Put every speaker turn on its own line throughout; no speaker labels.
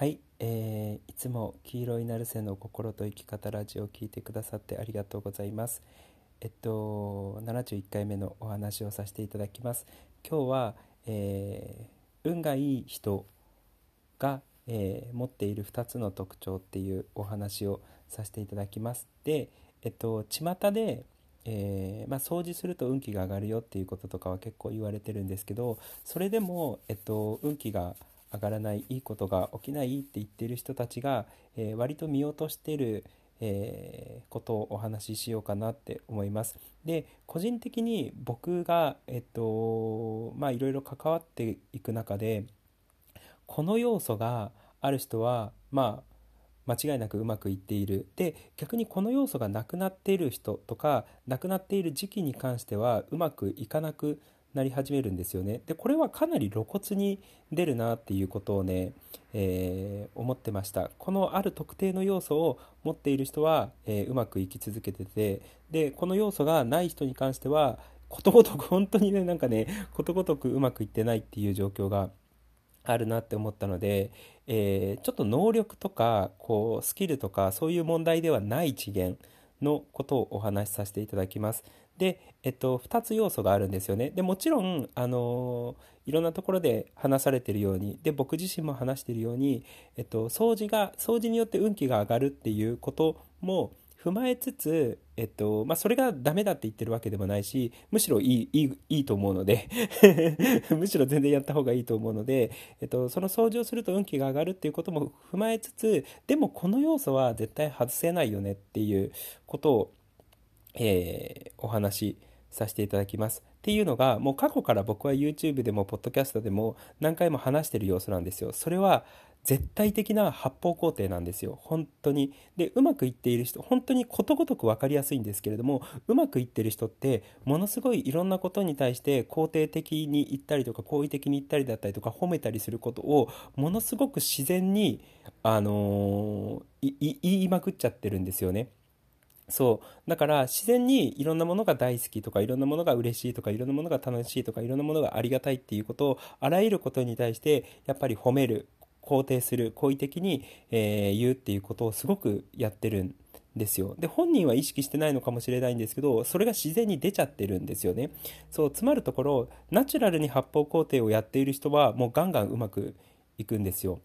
はい、えーいつも黄色いナルセの心と生き方ラジオを聞いてくださってありがとうございます。えっと71回目のお話をさせていただきます。今日は、えー運がいい人が、えー持っている2つの特徴っていうお話をさせていただきます。で、えっと巷でえーまあ、掃除すると運気が上がるよっていうこととかは結構言われてるんですけどそれでも、えっと、運気が上が上がらないいいことが起きないって言ってる人たちが、えー割と見落としてる、えーことをお話ししようかなって思います。で個人的に僕がえっとまあいろいろ関わっていく中でこの要素がある人はまあ間違いなくうまくいっているで逆にこの要素がなくなっている人とかなくなっている時期に関してはうまくいかなくなり始めるんですよねでこれはかなり露骨に出るなっていうことをね、えー思ってましたこのある特定の要素を持っている人は、えーうまくいき続けててでこの要素がない人に関してはことごとく本当にねなんかねことごとくうまくいってないっていう状況があるなって思ったので、えーちょっと能力とかこうスキルとかそういう問題ではない次元のことをお話しさせていただきます。で、えっと、2つ要素があるんですよね。でもちろん、あのいろんなところで話されてるようにで僕自身も話してるように、えっと、掃除が掃除によって運気が上がるっていうことも踏まえつつ、えっとまあ、それがダメだって言ってるわけでもないしむしろいいいいいいと思うので むしろ全然やった方がいいと思うので、えっと、その掃除をすると運気が上がるっていうことも踏まえつつでもこの要素は絶対外せないよねっていうことを、えーお話しさせていただきます。っていうのがもう過去から僕は YouTube でもポッドキャストでも何回も話してる要素なんですよ。それは絶対的な発泡工程なんですよ本当にでうまくいっている人本当にことごとく分かりやすいんですけれどもうまくいってる人ってものすごいいろんなことに対して肯定的に言ったりとか好意的に言ったりだったりとか褒めたりすることをものすごく自然にあのー言いまくっちゃってるんですよねそう。だから自然にいろんなものが大好きとかいろんなものが嬉しいとかいろんなものが楽しいとかいろんなものがありがたいっていうことをあらゆることに対してやっぱり褒める肯定する好意的に、えー言うっていうことをすごくやってるんですよ。で本人は意識してないのかもしれないんですけどそれが自然に出ちゃってるんですよね。そうつまるところナチュラルに発泡工程をやっている人はもうガンガンうまくいくんですよ。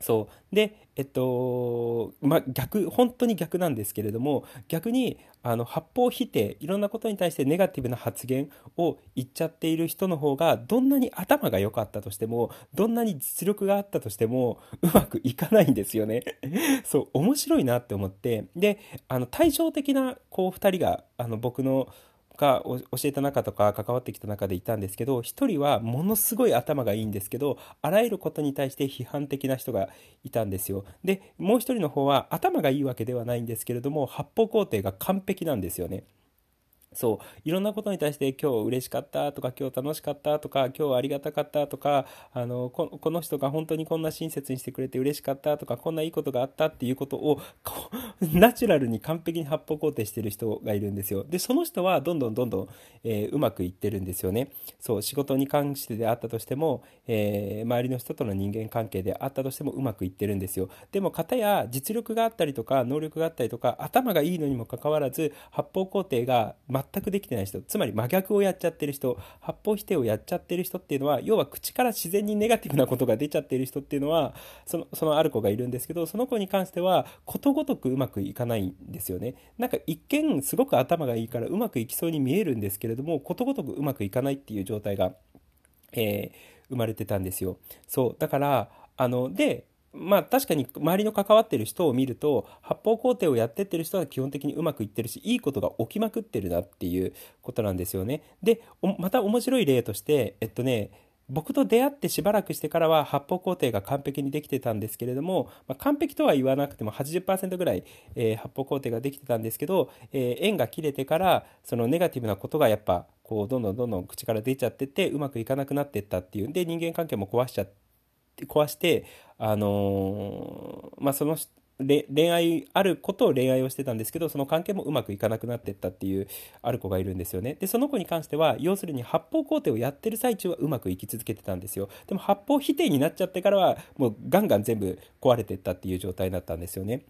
そう。でえっとまあ逆本当に逆なんですけれども逆にあの発砲否定いろんなことに対してネガティブな発言を言っちゃっている人の方がどんなに頭が良かったとしてもどんなに実力があったとしてもうまくいかないんですよね。そう面白いなって思って。であの対照的なこう2人があの僕のが教えた中とか関わってきた中でいたんですけど1人はものすごい頭がいいんですけどあらゆることに対して批判的な人がいたんですよ。でもう1人の方は頭がいいわけではないんですけれども発泡工程が完璧なんですよね。そういろんなことに対して今日嬉しかったとか今日楽しかったとか今日ありがたかったとかあのここの人が本当にこんな親切にしてくれて嬉しかったとかこんないいことがあったっていうことをこ ナチュラルに完璧に発泡工程してる人がいるんですよ。でその人はどんどんどんどん、えーうまくいってるんですよね。そう仕事に関してであったとしても、えー周りの人との人間関係であったとしてもうまくいってるんですよ。でも片や実力があったりとか能力があったりとか頭がいいのにもかかわらず発泡工程が全全くできてない人つまり真逆をやっちゃってる人発泡否定をやっちゃってる人っていうのは要は口から自然にネガティブなことが出ちゃってる人っていうのはそのそのある子がいるんですけどその子に関してはことごとくうまくいかないんですよねなんか一見すごく頭がいいからうまくいきそうに見えるんですけれどもことごとくうまくいかないっていう状態がえー生まれてたんですよ。そうだからあのでまあ確かに周りの関わってる人を見ると発泡工程をやってってる人は基本的にうまくいってるしいいことが起きまくってるなっていうことなんですよね。でまた面白い例としてえっとね僕と出会ってしばらくしてからは発泡工程が完璧にできてたんですけれども、まあ、完璧とは言わなくても80%ぐらい、えー発泡工程ができてたんですけど、えー縁が切れてからそのネガティブなことがやっぱこうどんどんどんどん口から出ちゃっててうまくいかなくなってったっていうんで人間関係も壊しちゃって壊してあのーまあその恋愛あることを恋愛をしてたんですけどその関係もうまくいかなくなってったっていうある子がいるんですよね。でその子に関しては要するに発泡工程をやってる最中はうまくいき続けてたんですよ。でも発泡否定になっちゃってからはもうガンガン全部壊れてったっていう状態だったんですよね。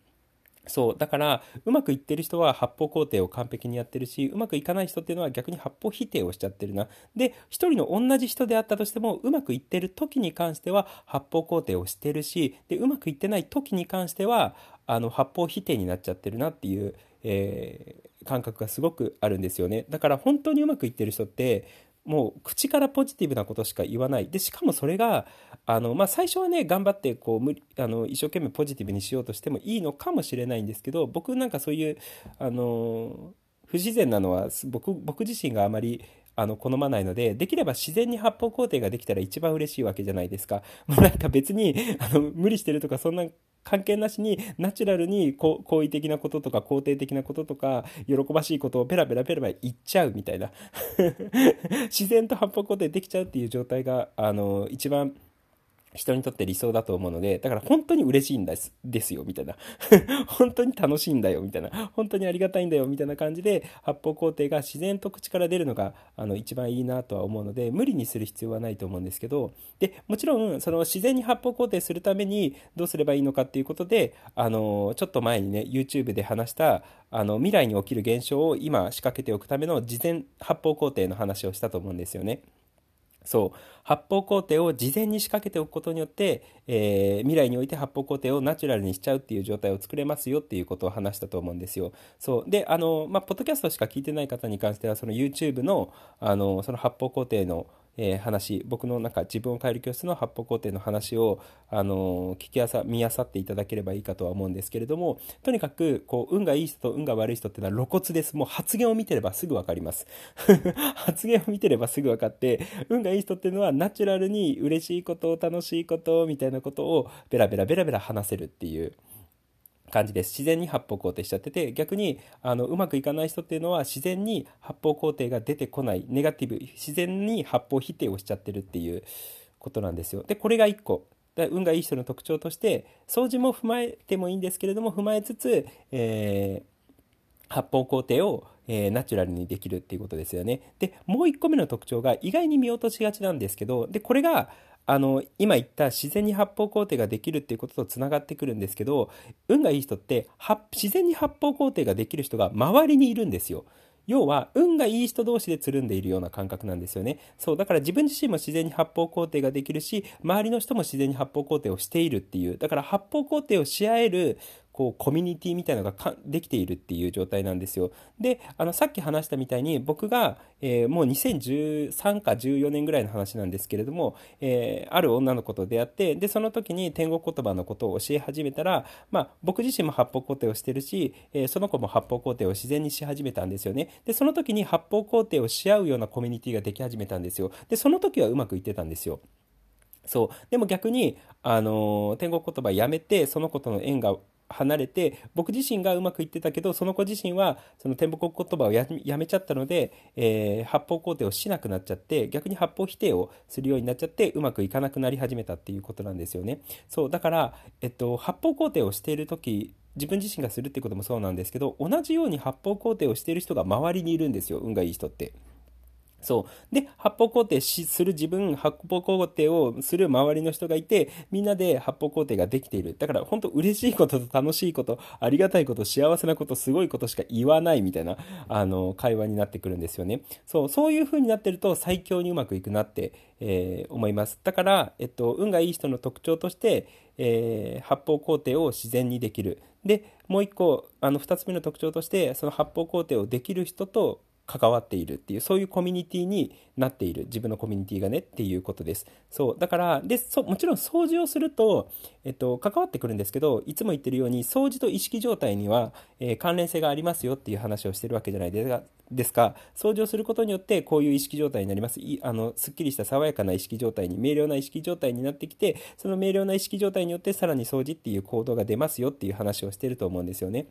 そう。だから、うまくいってる人は発砲工程を完璧にやってるし、うまくいかない人っていうのは逆に発砲否定をしちゃってるな。で、一人の同じ人であったとしても、うまくいってる時に関しては発砲工程をしてるし、で、うまくいってない時に関しては、あの、発砲否定になっちゃってるなっていう、えー、感覚がすごくあるんですよね。だから本当にうまくいってる人って、もう口からポジティブなことしか言わないでしかもそれがあの、まあ、最初はね頑張ってこう無あの一生懸命ポジティブにしようとしてもいいのかもしれないんですけど僕なんかそういうあの不自然なのは僕僕自身があまりあの好まないのでできれば自然に発泡工程ができたら一番嬉しいわけじゃないですか。もうなんか別にあの無理してるとかそんな関係なしにナチュラルに好意的なこととか肯定的なこととか喜ばしいことをペラペラペラペラ言っちゃうみたいな。自然と八方固定できちゃうっていう状態があの一番人にとって理想だと思うので、だから本当に嬉しいんですですよ、みたいな。本当に楽しいんだよ、みたいな。本当にありがたいんだよ、みたいな感じで、発泡工程が自然と口から出るのが、あの、一番いいなとは思うので、無理にする必要はないと思うんですけど、で、もちろん、その自然に発泡工程するためにどうすればいいのかっていうことで、あの、ちょっと前にね、YouTube で話した、あの、未来に起きる現象を今仕掛けておくための事前発泡工程の話をしたと思うんですよね。そう発泡工程を事前に仕掛けておくことによって、えー、未来において発泡工程をナチュラルにしちゃうっていう状態を作れますよっていうことを話したと思うんですよ。そうであの、まあ、ポッドキャストしか聞いてない方に関してはその YouTube のあのその発泡工程のえ、話僕のなんか自分を変える教室の発泡工程の話を、あの、聞きあさ見あさっていただければいいかとは思うんですけれどもとにかくこう運がいい人と運が悪い人っていうのは露骨ですもう発言を見てればすぐ分かります 発言を見てればすぐ分かって運がいい人っていうのはナチュラルに嬉しいこと楽しいことみたいなことをベラベラベラベラ話せるっていう。感じです。自然に発泡工程しちゃってて逆にあのうまくいかない人っていうのは自然に発泡工程が出てこないネガティブ自然に発泡否定をしちゃってるっていうことなんですよ。でこれが1個。運がいい人の特徴として掃除も踏まえてもいいんですけれども踏まえつつ、えー、発泡工程をえー、ナチュラルにできるっていうことですよね。で、もう1個目の特徴が意外に見落としがちなんですけど、で、これが、あの今言った自然に発泡工程ができるっていうこととつながってくるんですけど運がいい人って自然に発泡工程ができる人が周りにいるんですよ。要は運がいい人同士でつるんでいるような感覚なんですよね。そうだから自分自身も自然に発泡工程ができるし周りの人も自然に発泡工程をしているっていうだから発泡工程をし合えるこうコミュニティみたいなのができているっていう状態なんですよ。であのさっき話したみたいに僕が、えー、もう2013か14年ぐらいの話なんですけれども、えー、ある女の子と出会ってでその時に天国言葉のことを教え始めたら、まあ、僕自身も発泡工程をしてるし、えー、その子も発泡工程を自然にし始めたんですよね。でその時に発泡工程をし合うようなコミュニティができ始めたんですよ。でその時はうまくいってたんですよ。そうでも逆に、あの天国言葉やめてその子との縁が離れて僕自身がうまくいってたけどその子自身はその天国言葉をやめちゃったので、えー、発泡工程をしなくなっちゃって逆に発泡否定をするようになっちゃってうまくいかなくなり始めたっていうことなんですよねそうだから、えっと、発泡工程をしている時自分自身がするってこともそうなんですけど同じように発泡工程をしている人が周りにいるんですよ運がいい人って。そう。で、発泡工程する自分、発泡工程をする周りの人がいて、みんなで発泡工程ができている。だから本当嬉しいことと楽しいこと、ありがたいこと、幸せなこと、すごいことしか言わないみたいな、あの、会話になってくるんですよね。そう、そういう風になってると最強にうまくいくなって、えー、思います。だから、えっと、運がいい人の特徴として、えー、発泡工程を自然にできる。で、もう一個、あの、二つ目の特徴として、その発泡工程をできる人と関わっているっていうそういうコミュニティになっている。自分のコミュニティがねっていうことです。そう。だからでそもちろん掃除をすると、えっと、関わってくるんですけどいつも言ってるように掃除と意識状態には、えー、関連性がありますよっていう話をしてるわけじゃないですかですか。掃除をすることによってこういう意識状態になります。いあのすっきりした爽やかな意識状態に明瞭な意識状態になってきてその明瞭な意識状態によってさらに掃除っていう行動が出ますよっていう話をしてると思うんですよね。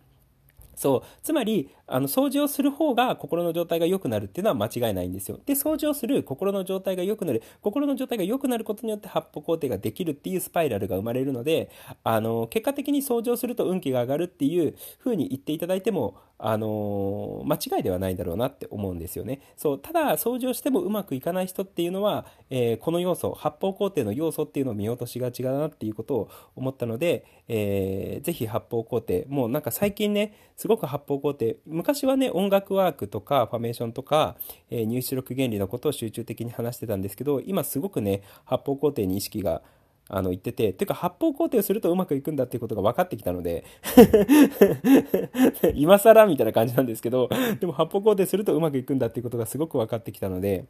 そう。つまり、あの、掃除をする方が心の状態が良くなるっていうのは間違いないんですよ。で、掃除をする心の状態が良くなる。心の状態が良くなることによって発泡工程ができるっていうスパイラルが生まれるので、あの、結果的に掃除をすると運気が上がるっていう風に言っていただいても、あの間違いではないだろうなって思うんですよね。そう。ただ、掃除をしてもうまくいかない人っていうのは、えー、この要素、発泡工程の要素っていうのを見落としがちだなっていうことを思ったので、えー、ぜひ発泡工程、もうなんか最近ね、すごく発泡工程、昔はね、音楽ワークとかファメーションとか、えー、入出力原理のことを集中的に話してたんですけど、今すごくね、発泡工程に意識があの言ってて、てか発泡工程をするとうまくいくんだっていうことが分かってきたので 今更みたいな感じなんですけど、でも発泡工程するとうまくいくんだっていうことがすごく分かってきたので、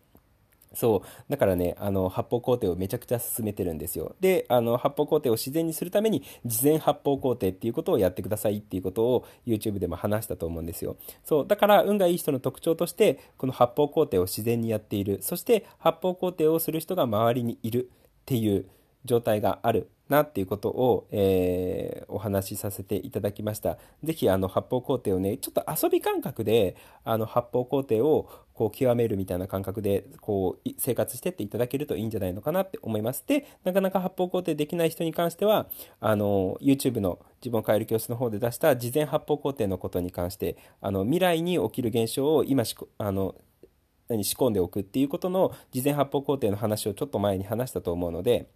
そう。だからね、あの、発泡工程をめちゃくちゃ進めてるんですよ。で、あの、発泡工程を自然にするために、事前発泡工程っていうことをやってくださいっていうことを YouTube でも話したと思うんですよ。そう。だから、運がいい人の特徴として、この発泡工程を自然にやっている。そして、発泡工程をする人が周りにいるっていう状態があるなっていうことを、えー、お話しさせていただきました。ぜひあの発泡工程をね、ちょっと遊び感覚であの発泡工程をこう極めるみたいな感覚でこう生活してっていただけるといいんじゃないのかなって思います。で、なかなか発泡工程できない人に関しては、あの YouTube の自分を変える教室の方で出した事前発泡工程のことに関して、あの未来に起きる現象を今しあの何仕込んでおくっていうことの事前発泡工程の話をちょっと前に話したと思うので、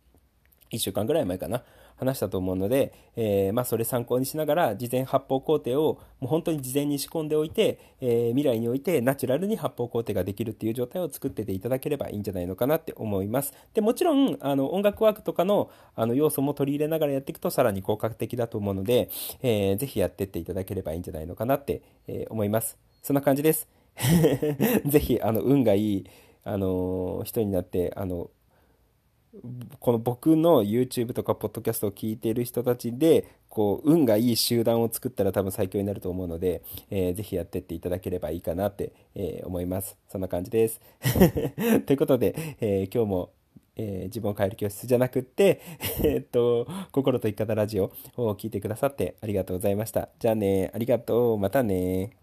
1週間ぐらい前かな、話したと思うので、えー、まあ、それ参考にしながら、事前発泡工程をもう本当に事前に仕込んでおいて、えー、未来においてナチュラルに発泡工程ができるっていう状態を作ってていただければいいんじゃないのかなって思います。で、もちろん、あの、音楽ワークとかの、あの、要素も取り入れながらやっていくとさらに効果的だと思うので、えー、ぜひやってっていただければいいんじゃないのかなって、え思います。そんな感じです。ぜひ、あの、運がいい、あの人になって、あの、この僕の YouTube とかポッドキャストを聞いている人たちで、こう、運がいい集団を作ったら多分最強になると思うので、えー、ぜひやってっていただければいいかなって、えー、思います。そんな感じです。ということで、えー、今日も、えー、自分を変える教室じゃなくって、えっと、心と生き方ラジオを聞いてくださってありがとうございました。じゃあね、ありがとう。またね。